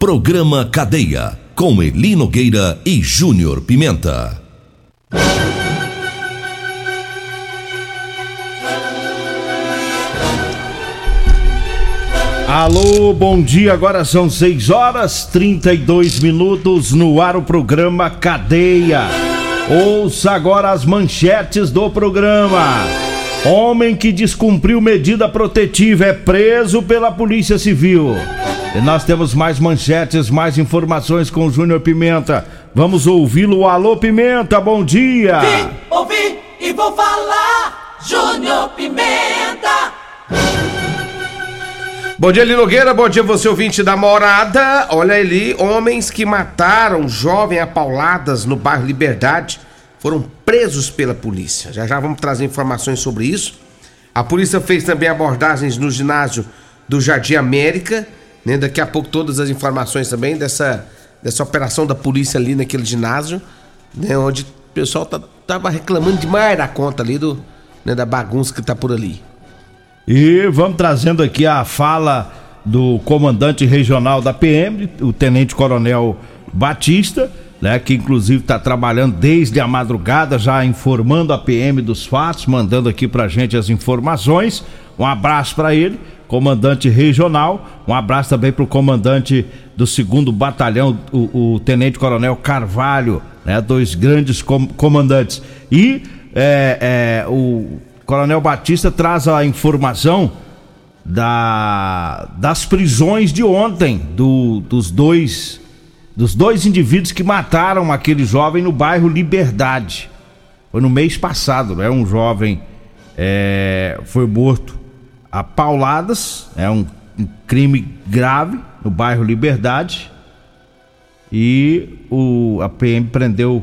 Programa Cadeia. Com Eli Nogueira e Júnior Pimenta. Alô, bom dia. Agora são 6 horas 32 minutos no ar o programa Cadeia. Ouça agora as manchetes do programa. Homem que descumpriu medida protetiva é preso pela Polícia Civil. E nós temos mais manchetes, mais informações com o Júnior Pimenta. Vamos ouvi-lo. Alô, Pimenta, bom dia. Vim, ouvi e vou falar. Júnior Pimenta. Bom dia, Linogueira. Bom dia, você ouvinte da morada. Olha ali, homens que mataram jovem a pauladas no bairro Liberdade foram presos pela polícia. Já já vamos trazer informações sobre isso. A polícia fez também abordagens no ginásio do Jardim América. Né? Daqui a pouco todas as informações também dessa, dessa operação da polícia ali naquele ginásio, né? onde o pessoal tá, tava reclamando demais da conta ali do, né? da bagunça que tá por ali. E vamos trazendo aqui a fala do comandante regional da PM, o Tenente Coronel Batista, né, que inclusive está trabalhando desde a madrugada, já informando a PM dos fatos, mandando aqui pra gente as informações. Um abraço para ele, comandante regional. Um abraço também para o comandante do segundo batalhão, o, o Tenente Coronel Carvalho, né, dois grandes com, comandantes. E é, é, o Coronel Batista traz a informação da, das prisões de ontem do, dos dois dos dois indivíduos que mataram aquele jovem no bairro Liberdade. Foi no mês passado, né? Um jovem é, foi morto a pauladas, é um, um crime grave no bairro Liberdade. E o, a PM prendeu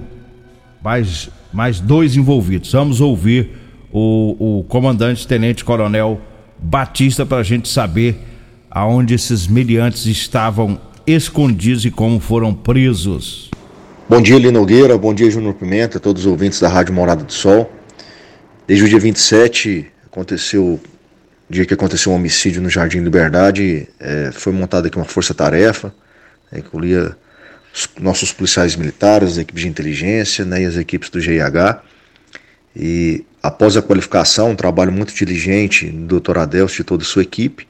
mais, mais dois envolvidos. Vamos ouvir o, o comandante tenente coronel Batista para a gente saber aonde esses miliantes estavam escondidos e como foram presos. Bom dia, Lino Nogueira, bom dia, Júnior Pimenta, todos os ouvintes da Rádio Morada do Sol. Desde o dia 27, aconteceu, dia que aconteceu um homicídio no Jardim Liberdade, é, foi montada aqui uma força-tarefa, né, que incluía os, nossos policiais militares, a equipe de inteligência né, e as equipes do GIH. E após a qualificação, um trabalho muito diligente do Dr. Adelso e toda a sua equipe,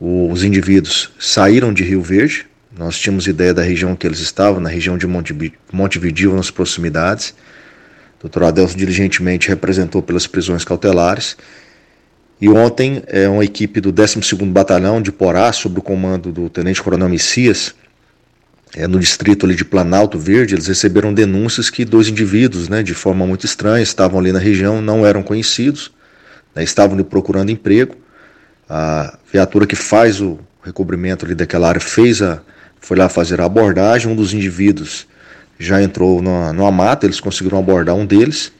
os indivíduos saíram de Rio Verde. Nós tínhamos ideia da região que eles estavam, na região de Montevideo, nas proximidades. O Dr. Adelso diligentemente representou pelas prisões cautelares. E ontem, é, uma equipe do 12º Batalhão de Porá, sob o comando do Tenente Coronel Messias, é, no distrito ali de Planalto Verde, eles receberam denúncias que dois indivíduos, né, de forma muito estranha, estavam ali na região, não eram conhecidos, né, estavam procurando emprego. A viatura que faz o recobrimento ali daquela área fez a, foi lá fazer a abordagem. Um dos indivíduos já entrou numa, numa mata, eles conseguiram abordar um deles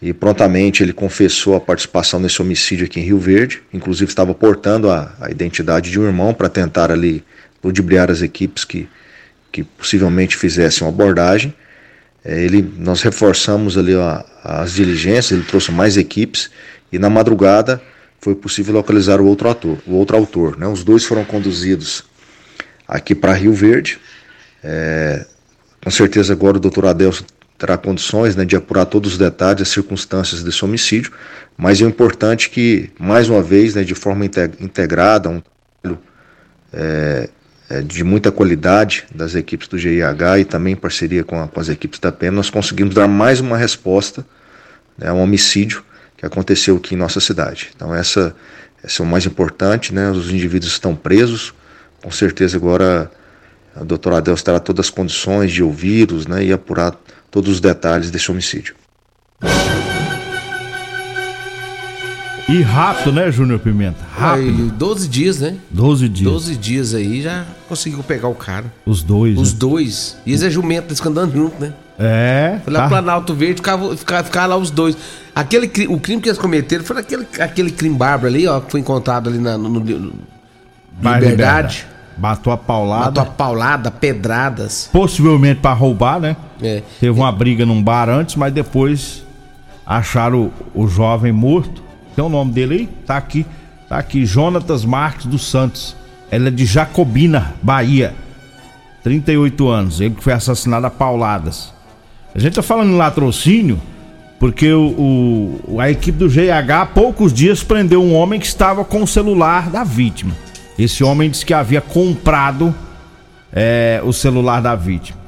e prontamente ele confessou a participação nesse homicídio aqui em Rio Verde. Inclusive estava portando a, a identidade de um irmão para tentar ali ludibriar as equipes que que possivelmente fizessem uma abordagem. É, ele, nós reforçamos ali a, as diligências, ele trouxe mais equipes e na madrugada foi possível localizar o outro ator, o outro autor. Né? Os dois foram conduzidos aqui para Rio Verde. É, com certeza agora o doutor Adelson terá condições né, de apurar todos os detalhes, as circunstâncias desse homicídio, mas é importante que, mais uma vez, né, de forma integrada, um é, é, de muita qualidade das equipes do GIH e também em parceria com, a, com as equipes da PM, nós conseguimos dar mais uma resposta né, a um homicídio que aconteceu aqui em nossa cidade. Então essa, essa é o mais importante, né? Os indivíduos estão presos, com certeza agora a doutora Adelso terá todas as condições de ouvi-los né, e apurar todos os detalhes desse homicídio. E rápido, né, Júnior Pimenta? Rápido. Aí, 12 dias, né? 12 dias. 12 dias aí já conseguiu pegar o cara. Os dois. Os né? dois. E eles é jumento, eles ficam andando junto, né? É. Foi lá tá. Planalto Verde, ficava, ficava, ficava lá os dois. Aquele, o crime que eles cometeram foi aquele, aquele crime bárbaro ali, ó, que foi encontrado ali na, no- no- Vai, Liberdade. Matou a paulada. Matou a paulada, pedradas. Possivelmente pra roubar, né? É. Teve uma briga num bar antes, mas depois acharam o, o jovem morto. Tem o nome dele aí? Tá aqui. Tá aqui. Jonatas Marques dos Santos. Ela é de Jacobina, Bahia. 38 anos. Ele que foi assassinado a pauladas. A gente tá falando em latrocínio porque o, o- a equipe do GH há poucos dias prendeu um homem que estava com o celular da vítima. Esse homem disse que havia comprado é, o celular da vítima.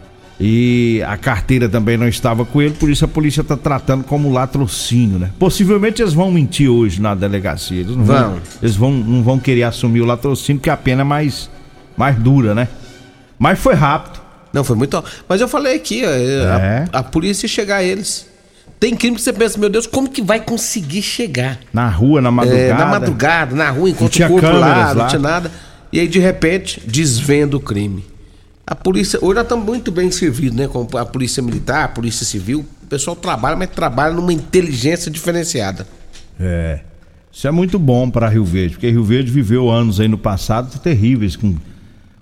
E a carteira também não estava com ele, por isso a polícia está tratando como latrocínio, né? Possivelmente eles vão mentir hoje na delegacia. Eles não vão. Vão. eles vão, não vão querer assumir o latrocínio, que a pena é mais, mais dura, né? Mas foi rápido. Não, foi muito. Mas eu falei aqui, ó, É. a, a polícia chegar a eles. Tem crime que você pensa, meu Deus, como que vai conseguir chegar? Na rua, na madrugada. É, na madrugada, na rua, enquanto o corpo lá, câmeras não lá. tinha nada. E aí, de repente, desvenda o crime. A polícia, hoje nós estamos muito bem servidos, né? Com a polícia militar, a polícia civil. O pessoal trabalha, mas trabalha numa inteligência diferenciada. É. Isso é muito bom para Rio Verde, porque Rio Verde viveu anos aí no passado terríveis com,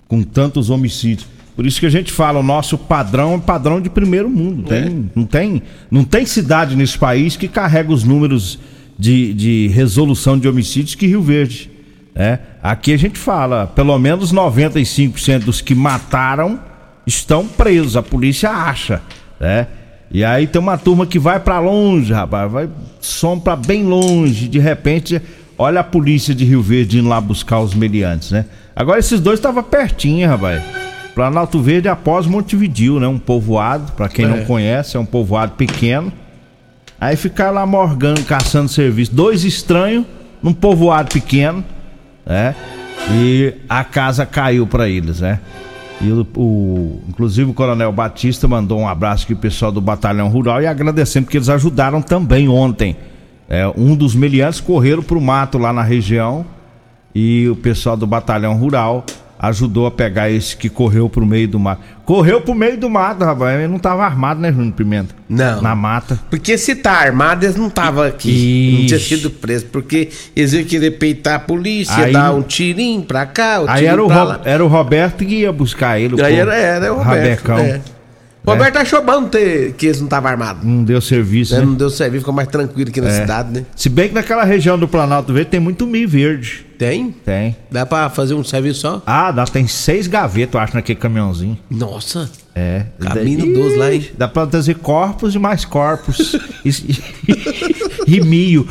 com tantos homicídios. Por isso que a gente fala, o nosso padrão é padrão de primeiro mundo. Tem, não, tem, não tem cidade nesse país que carrega os números de, de resolução de homicídios que Rio Verde. né? Aqui a gente fala, pelo menos 95% dos que mataram estão presos, a polícia acha, né? E aí tem uma turma que vai pra longe, rapaz, vai som pra bem longe, de repente, olha a polícia de Rio Verde indo lá buscar os meliantes, né? Agora esses dois estavam pertinho, rapaz. Planalto Verde após Montevidil, né? Um povoado, pra quem não conhece, é um povoado pequeno. Aí ficar lá morgando, caçando serviço. Dois estranhos num povoado pequeno, né? E a casa caiu pra eles, né? E o, o- inclusive o Coronel Batista mandou um abraço aqui pro pessoal do Batalhão Rural e agradecendo porque eles ajudaram também ontem. É, um dos meliantes correram pro mato lá na região e o pessoal do Batalhão Rural ajudou a pegar esse que correu pro meio do mato. Correu pro meio do mato, rapaz. Ele não tava armado, né, Júnior Pimenta? Não. Na mata. Porque se tá armado, eles não estavam aqui. Não tinha Ixi. sido preso. Porque eles iam querer peitar a polícia, Aí- dar um tirinho pra cá, o Aí tirinho era o, Ro- era o Roberto que ia buscar ele. o Aí era, era o Roberto. Rabecão. é. O Roberto achou bom ter, que eles não estavam armados. Não deu serviço, Né? né? Não deu serviço, ficou mais tranquilo aqui na É. cidade, né? Se bem que naquela região do Planalto Verde tem muito milho verde. Tem? Tem. Dá pra fazer um serviço só? Ah, dá, tem seis gavetas, eu acho, naquele caminhãozinho. Nossa. É. Caminho Ih, dos lá, hein? Dá pra trazer corpos e mais corpos. e, e milho.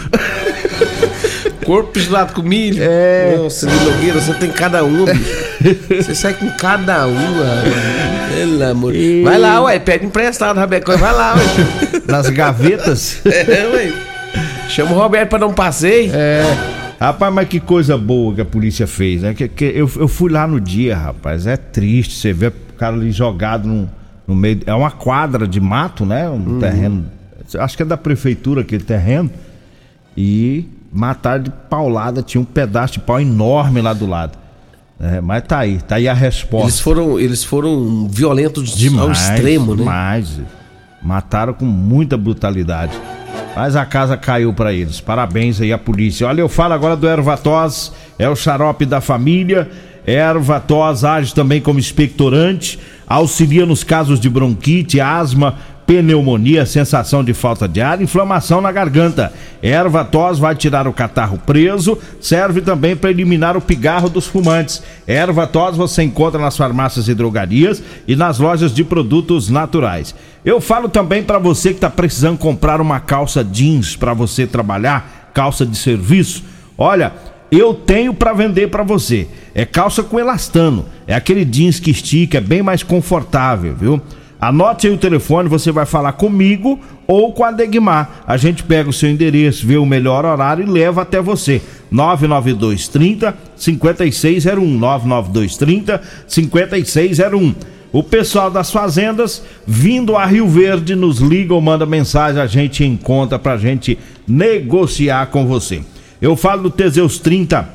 Corpo gelado com milho. É. Nossa, Nogueira, você tem cada um, bicho. Você sai com cada uma. Pelo amor. E- Vai lá, ué, pede emprestado, Rabecão. Vai lá, ué. Nas gavetas. É, ué. Chama o Roberto pra dar um passeio. É. Rapaz, mas que coisa boa que a polícia fez, né? Que, que eu, eu fui lá no dia, rapaz. É triste você ver o cara ali jogado no, no meio. É uma quadra de mato, né? Um terreno. Acho que é da prefeitura aquele terreno. E mataram de paulada. Tinha um pedaço de pau enorme lá do lado. É, mas tá aí, tá aí a resposta. Eles foram, eles foram violentos ao Demais, extremo, né? demais. Mataram com muita brutalidade. Mas a casa caiu pra eles. Parabéns aí à polícia. Olha, eu falo agora do Ervatós, é o xarope da família. Ervatós age também como expectorante, auxilia nos casos de bronquite, asma, pneumonia, sensação de falta de ar, inflamação na garganta. Erva tos vai tirar o catarro preso, serve também para eliminar o pigarro dos fumantes. Erva tos você encontra nas farmácias e drogarias e nas lojas de produtos naturais. Eu falo também para você que está precisando comprar uma calça jeans para você trabalhar, calça de serviço. Olha, eu tenho para vender para você. É calça com elastano, é aquele jeans que estica, é bem mais confortável, viu? Anote aí o telefone, você vai falar comigo ou com a Degmar. A gente pega o seu endereço, vê o melhor horário e leva até você. 992 30 5601 992 30 5601 o pessoal das fazendas vindo a Rio Verde nos liga ou manda mensagem, a gente encontra pra gente negociar com você. Eu falo do Teseus 30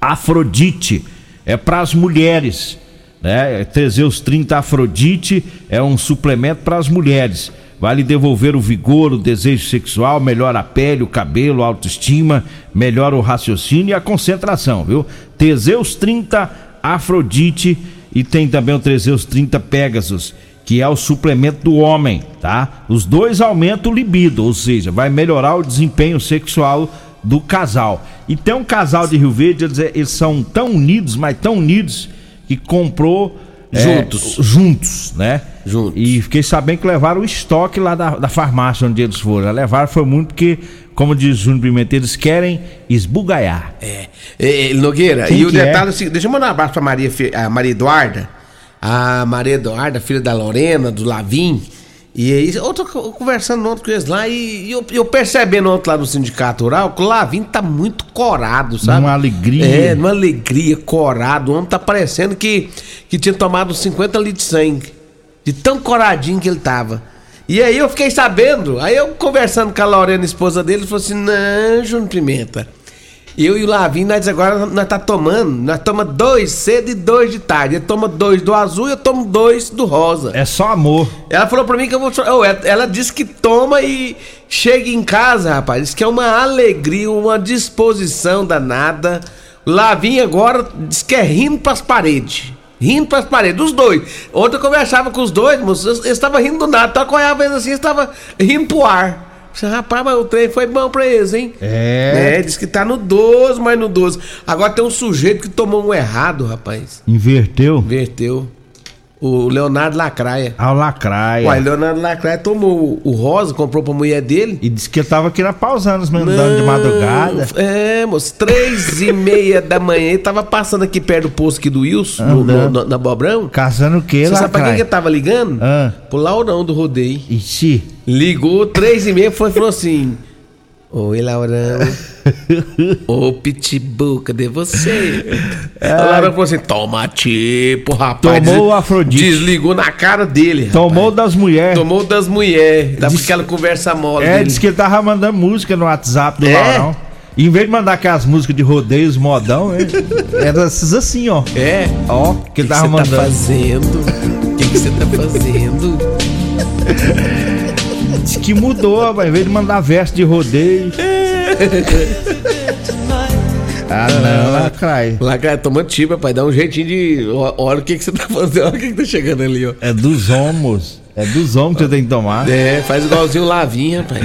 Afrodite, é para as mulheres, né? Teseus 30 Afrodite é um suplemento para as mulheres. Vai lhe devolver o vigor, o desejo sexual, melhora a pele, o cabelo, a autoestima, melhora o raciocínio e a concentração, viu? Teseus 30 Afrodite e tem também o Teseus 30 Pegasus, que é o suplemento do homem, tá? Os dois aumentam o libido, ou seja, vai melhorar o desempenho sexual do casal. E tem um casal de Rio Verde, eles, eles são tão unidos, mas tão unidos, que comprou Juntos. É, juntos, né? Juntos. E fiquei sabendo que levaram o estoque lá da, da farmácia onde eles foram. Levaram foi muito porque, como diz o Júnior Pimentel, eles querem esbugaiar. É. é Nogueira, Quem e o é? detalhe é seguinte, deixa eu mandar um abraço pra Maria, a Maria Eduarda. A Maria Eduarda, filha da Lorena, do Lavim. E aí, eu tô co- conversando ontem com eles lá e, e eu, eu percebendo ontem lá no sindicato rural que o Lavim tá muito corado, sabe? Numa alegria. É, numa alegria, corado. O homem tá parecendo que, que tinha tomado uns 50 litros de sangue. De tão coradinho que ele tava. E aí eu fiquei sabendo, aí eu conversando com a Lorena, esposa dele, ele falou assim: não, Júnior Pimenta. Eu e o Lavim, nós agora nós tá tomando, nós toma dois cedo e dois de tarde. Ele toma dois do azul e eu tomo dois do rosa. É só amor. Ela falou pra mim que eu vou. Oh, ela- disse que toma e chega em casa, rapaz. Diz que é uma alegria, uma disposição danada. Lavim agora diz que é rindo pras paredes. Rindo pras paredes, os dois. Ontem eu conversava com os dois, moço, eles eles estavam rindo do nada. Qual é a vez assim, eles estavam rindo pro ar. Rapaz, mas o trem foi bom pra eles, hein? É. É, diz que tá no 12, mas no 12. Agora tem um sujeito que tomou um errado, rapaz. Inverteu Inverteu. O Leonardo Lacraia. ao lacraia. Uai, Leonardo Lacraia tomou o rosa, comprou pra mulher dele. E disse que ele tava aqui na pausando, mandando de madrugada. É, moço, três e meia da manhã, ele tava passando aqui perto do posto aqui do Wilson, no, no- no- na Bobrão. Caçando o quê, Você sabe pra quem que lacraia? ele tava ligando? Ah. Pro Laurão do Rodeio. Ixi. Ligou, três e meia, foi e falou assim... Oi, Laurão. Ô, Pitbull, cadê você? O Laurão falou assim, toma tipo, rapaz. Tomou o Afrodite. Desligou na cara dele, rapaz. Tomou das mulheres. Tomou das mulheres. Dá Disse- aquela conversa mole É, dele. disse que ele tava mandando música no WhatsApp do É? Laurão. E em vez de mandar aquelas músicas de rodeios, modão, é, era essas assim, ó. É. Ó, que ele tava que você tá mandando. fazendo? O que que você tá fazendo? Que mudou, em vez de mandar verso de rodeio. ah, não, lacraia. Lá, cara, toma tipo, rapaz. Dá um jeitinho de. Olha o que, que você tá fazendo. Olha o que, que tá chegando ali, ó. É dos homos. É dos homens que você tem que tomar. É, faz igualzinho Lavinha, rapaz.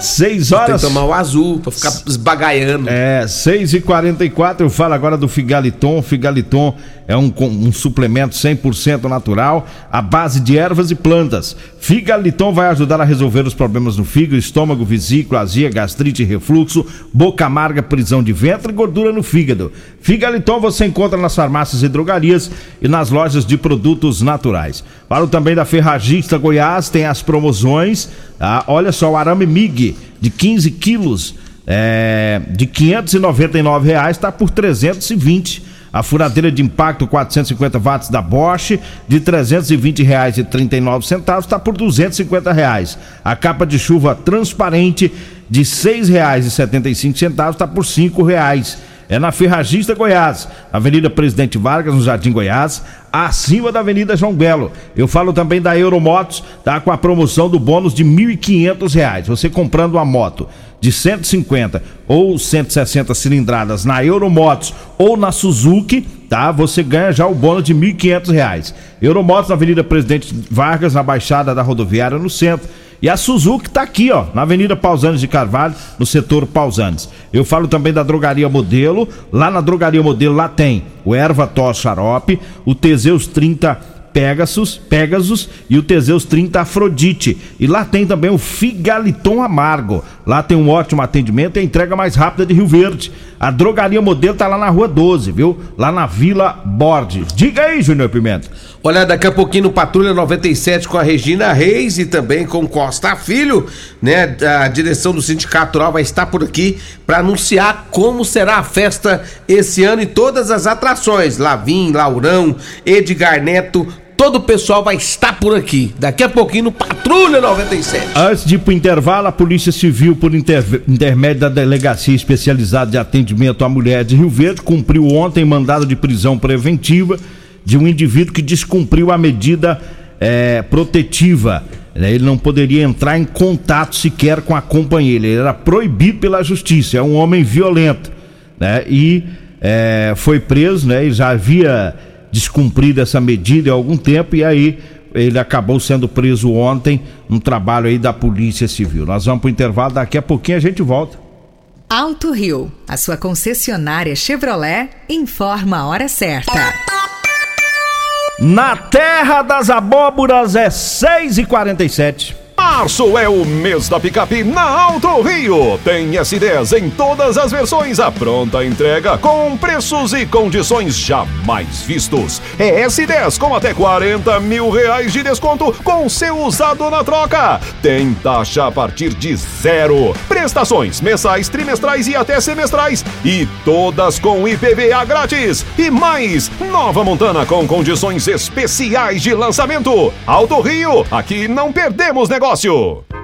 Seis Tem horas. que tomar o azul pra ficar esbagaiando. É, 6 e 44 eu falo agora do Figaliton. Figaliton é um, um suplemento 100% natural, à base de ervas e plantas. Figaliton vai ajudar a resolver os problemas no fígado, estômago, vesícula, azia, gastrite, refluxo, boca amarga, prisão de ventre e gordura no fígado. Figaliton você encontra nas farmácias e drogarias e nas lojas de produtos naturais. Falo também da Ferragista Goiás, tem as promoções. tá? Olha só, o arame MIG de 15 quilos é, de 599 reais está por 320. A furadeira de impacto 450 watts da Bosch de 320 reais e 39 centavos está por 250 reais. A capa de chuva transparente de seis reais e 75 centavos está por cinco reais. É na Ferragista Goiás, Avenida Presidente Vargas, no Jardim Goiás, acima da Avenida João Belo. Eu falo também da Euromotos, tá com a promoção do bônus de 1.500 reais. Você comprando uma moto de 150 ou 160 cilindradas na Euromotos ou na Suzuki, tá? Você ganha já o bônus de 1.500 reais. Euromotos na Avenida Presidente Vargas, na Baixada da Rodoviária, no centro. E a Suzuki tá aqui, ó, na Avenida Pausanes de Carvalho, no setor Pausanes. Eu falo também da Drogaria Modelo. Lá na Drogaria Modelo, lá tem o Erva Tos Xarope, o Teseus 30 Pegasus, Pegasus e o Teseus 30 Afrodite. E lá tem também o Figaliton Amargo. Lá tem um ótimo atendimento e a entrega mais rápida de Rio Verde. A drogaria modelo tá lá na rua 12, viu? Lá na Vila Borges. Diga aí, Júnior Pimenta. Olha, daqui a pouquinho no Patrulha 97 com a Regina Reis e também com Costa Filho, né? A direção do Sindicato Rural vai estar por aqui para anunciar como será a festa esse ano e todas as atrações. Lavim, Laurão, Edgar Neto, todo o pessoal vai estar por aqui. Daqui a pouquinho no Patrulha 97. Antes de ir pro intervalo, a Polícia Civil, por inter- intermédio da Delegacia Especializada de Atendimento à Mulher de Rio Verde, cumpriu ontem mandado de prisão preventiva de um indivíduo que descumpriu a medida eh, protetiva. né? Ele não poderia entrar em contato sequer com a companheira. Ele era proibido pela justiça. É um homem violento. Né? E eh, foi preso, né? E já havia descumprido essa medida há algum tempo. E aí ele acabou sendo preso ontem, um trabalho aí da Polícia Civil. Nós vamos pro intervalo, daqui a pouquinho a gente volta. Alto Rio, a sua concessionária Chevrolet, informa a hora certa. Na terra das abóboras é 6 e 47 Março é o mês da picape na Alto Rio. Tem S10 em todas as versões, a pronta entrega com preços e condições jamais vistos. É S10 com até 40 mil reais de desconto com seu usado na troca. Tem taxa a partir de zero. Prestações mensais, trimestrais e até semestrais. E todas com IPVA grátis. E mais, Nova Montana com condições especiais de lançamento. Alto Rio, aqui não perdemos negócio negócio.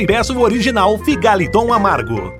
e peça o original Figaliton Amargo.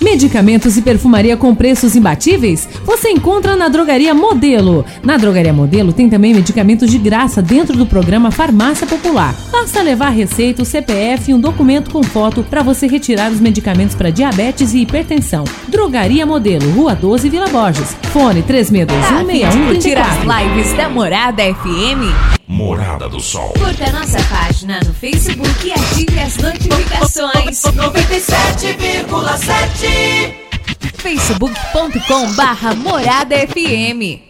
Medicamentos e perfumaria com preços imbatíveis? Você encontra na Drogaria Modelo. Na Drogaria Modelo tem também medicamentos de graça dentro do programa Farmácia Popular. Basta levar receita, o CPF e um documento com foto para você retirar os medicamentos para diabetes e hipertensão. Drogaria Modelo, Rua 12, Vila Borges. Fone 3621 Curtir as 6134. lives da Morada FM? Morada do Sol. Curta nossa página no Facebook e ative as notificações. 97,7 facebook.com barra Morada FM.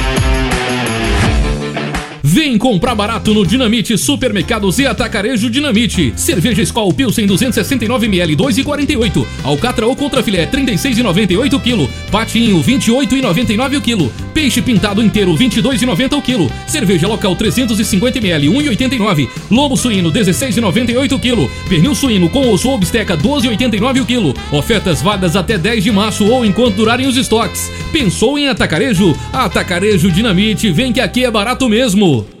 Vem comprar barato no Dinamite Supermercados e Atacarejo Dinamite. Cerveja Skol Pilsen 269ml 2,48. Alcatra ou Contrafilé 36,98 kg. Patinho 28,99 o quilo. Peixe pintado inteiro 22,90 o quilo. Cerveja local 350 ml 1,89. Lombo suíno 16,98 o quilo. Pernil suíno com osso ou bisteca 12,89 o quilo. Ofertas válidas até 10 de março ou enquanto durarem os estoques. Pensou em atacarejo? Atacarejo Dinamite, vem que aqui é barato mesmo.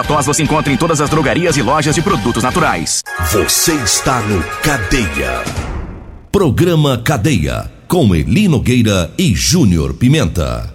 Ervatós você encontra em todas as drogarias e lojas de produtos naturais. Você está no Cadeia. Programa Cadeia. Com Eli Nogueira e Júnior Pimenta.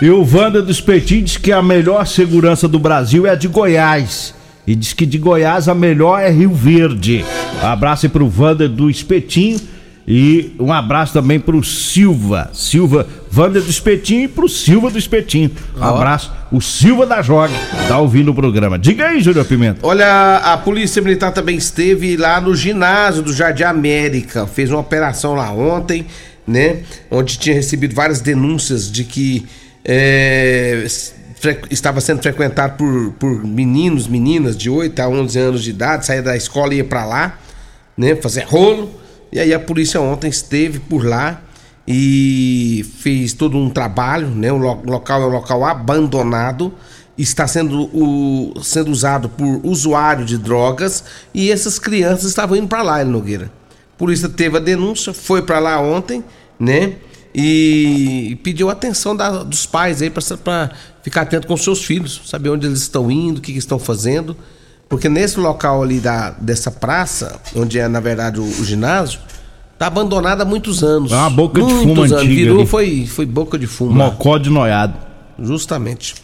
E o Wanda dos Petit diz que a melhor segurança do Brasil é a de Goiás. E diz que de Goiás a melhor é Rio Verde. Um abraço aí pro Wanda do Espetinho. E um abraço também pro Silva. Silva, Wanda do Espetinho e pro Silva do Espetinho. Um abraço. O Silva da Joga tá ouvindo o programa. Diga aí, Júnior Pimenta. Olha, a Polícia Militar também esteve lá no ginásio do Jardim América. Fez uma operação lá ontem, né? Onde tinha recebido várias denúncias de que é, estava sendo frequentado por, por meninos, meninas de 8 a 11 anos de idade. Saía da escola e ia pra lá, né? Fazer rolo. E aí a polícia ontem esteve por lá e fez todo um trabalho, né? O lo- local é um local abandonado, está sendo, o, sendo usado por usuário de drogas e essas crianças estavam indo para lá, Eli Nogueira. A polícia teve a denúncia, foi para lá ontem, né? E pediu atenção da- dos pais aí para ficar atento com seus filhos, saber onde eles estão indo, o que, que estão fazendo. Porque nesse local ali da, dessa praça, onde é na verdade o, o ginásio, tá abandonado há muitos anos. É uma boca de muitos fumo anos. antiga Virou, ali. foi, foi boca de fumo. lá. Mocó de noiado. Justamente.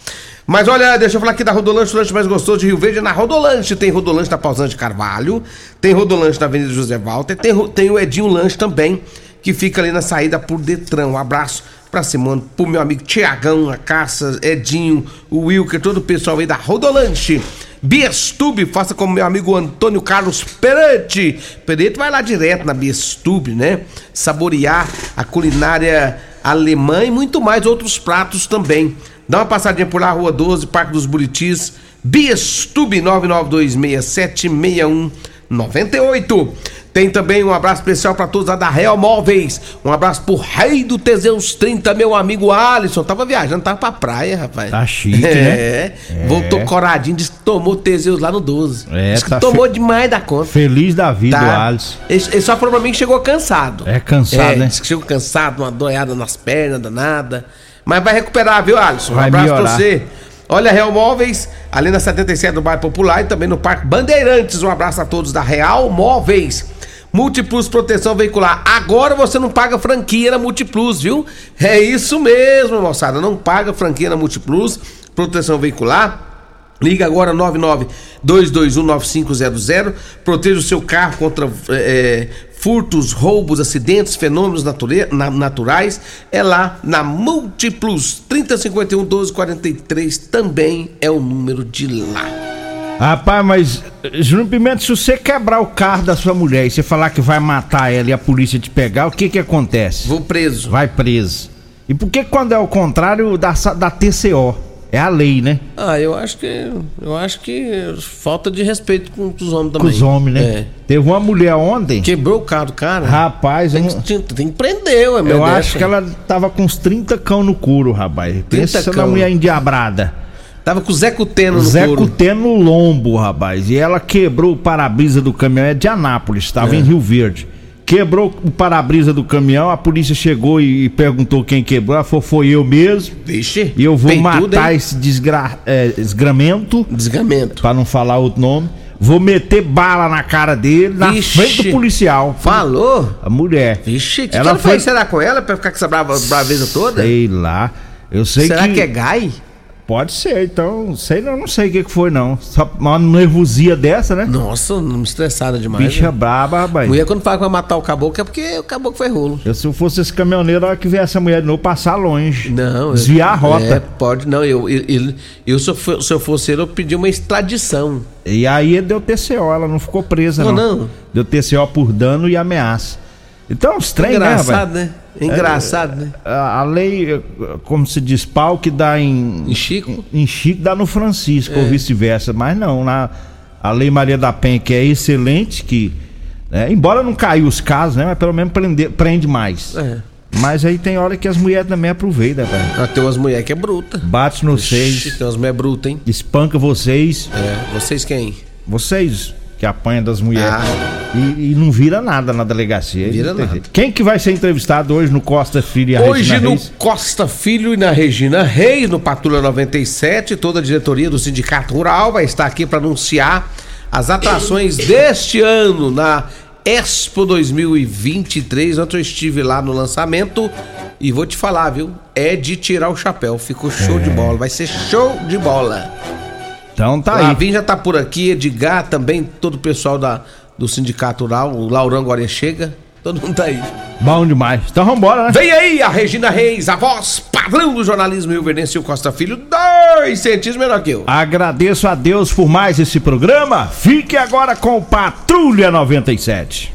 Mas olha, deixa eu falar aqui da Rodolanche, o lanche mais gostoso de Rio Verde é na Rodolanche. Tem Rodolanche na Pausante de Carvalho, tem Rodolanche na Avenida José Walter, tem, tem o Edinho Lanche também, que fica ali na saída por Detran. Um abraço pra Simone, pro meu amigo Tiagão, a Caça, Edinho, o Wilker, todo o pessoal aí da Rodolanche. Biestube, faça como meu amigo Antônio Carlos Perete. Perete vai lá direto na Biestube, né? Saborear a culinária alemã e muito mais outros pratos também. Dá uma passadinha por lá, Rua 12, Parque dos Buritis, Biestube 992676198. Tem também um abraço especial para todos lá da Real Móveis. Um abraço pro rei do Teseus 30, meu amigo Alisson. Tava viajando, tava pra praia, rapaz. Tá chique, é, né? Voltou É. coradinho, disse que tomou Teseus lá no 12. É, Diz que tá tomou fe- demais da conta. Feliz da vida, Tá. Alisson. Ele, ele só falou pra mim que chegou cansado. É cansado, né? disse que chegou cansado, uma doiada nas pernas, danada. Mas vai recuperar, viu, Alisson? Vai um abraço melhorar. pra você. Olha, Real Móveis, ali na 77 do Bairro Popular e também no Parque Bandeirantes. Um abraço a todos da Real Móveis. Multiplus Proteção Veicular. Agora você não paga franquia na Multiplus, viu? É isso mesmo, moçada. Não paga franquia na Multiplus Proteção Veicular. Liga agora 992219500. Proteja o seu carro contra eh, furtos, roubos, acidentes, fenômenos nature- na- naturais. É lá na Multiplus 3051 1243 também é o número de lá. Rapaz, mas, Júnior Pimenta, se você quebrar o carro da sua mulher e você falar que vai matar ela e a polícia te pegar, o que que acontece? Vou preso. Vai preso. E por que quando é o contrário da, da TCO? É a lei, né? Ah, eu acho que eu acho que falta de respeito com os homens Com também. os homens, né? É. Teve uma mulher ontem. Quebrou o carro do cara. Rapaz, tem, eu, que, tem que prender, ué, eu meu acho que ela tava com uns 30 cão no couro, rapaz. Pensa na cão. mulher endiabrada. Tava com o Zé Cuteno no Zé couro. Cuteno no lombo, rapaz. E ela quebrou o para-brisa do caminhão. É de Anápolis, estava É. em Rio Verde. Quebrou o para-brisa do caminhão, a polícia chegou e, perguntou quem quebrou. Ela falou, foi eu mesmo. Vixe. E eu vou matar hein? esse desgra... é, desgramento. Desgramento. Pra não falar outro nome. Vou meter bala na cara dele, na Vixe. frente do policial. Falou? A mulher. Vixe, que Ela que ela foi- fez? Será com ela pra ficar com essa brava, braveza toda? Sei lá. Eu sei Será que... que é gai? Pode ser, então, sei não, não sei o que, que foi não. Só uma nervosia dessa, né? Nossa, não estressada demais. Bicha né? braba, rapaz. Mulher quando fala que vai matar o caboclo é porque o caboclo foi rolo. Eu, se eu fosse esse caminhoneiro, a hora que vier essa mulher de novo, passar longe. Não. Desviar eu, a rota. É, pode, não. Eu, eu, eu, eu se, eu se eu fosse ele, eu pedi uma extradição. E aí deu TCO, ela não ficou presa, não. Não, não. Deu TCO por dano e ameaça. Então, estranho, Engraçado, né, né? Engraçado, né? A, a lei, como se diz, pau que dá em. Em Chico? Em Chico dá no Francisco, É. ou vice-versa. Mas não, na, a lei Maria da Penha, que é excelente, que. né, embora não caiu os casos, né? Mas pelo menos prende, prende mais. É. Mas aí tem hora que as mulheres também aproveitam, velho. Ah, Tem umas mulheres que é bruta. Bate no Ixi, seis, Tem umas mulheres brutas, hein? espanca vocês. É. Vocês quem? Vocês que apanham das mulheres. Ah. E, e não vira nada na delegacia. Vira nada. jeito. Quem que vai ser entrevistado hoje no Costa Filho e a Hoje Regina no Reis? Costa Filho e na Regina Reis, no Patrulha 97, toda a diretoria do Sindicato Rural vai estar aqui para anunciar as atrações deste ano na Expo 2023. Ontem eu estive lá no lançamento e vou te falar, viu? É de tirar o chapéu. Ficou show de bola. Vai ser show de bola. Então tá aí. Lavin já tá por aqui, Edgar também, todo o pessoal da, do Sindicato Rural, o Laurão agora chega. Todo mundo tá aí. Bom demais. Então vambora, né? Vem aí a Regina Reis, a voz padrão do jornalismo Rio Verdense e o Costa Filho, dois centímetros menor que eu. Agradeço a Deus por mais esse programa. Fique agora com o Patrulha 97.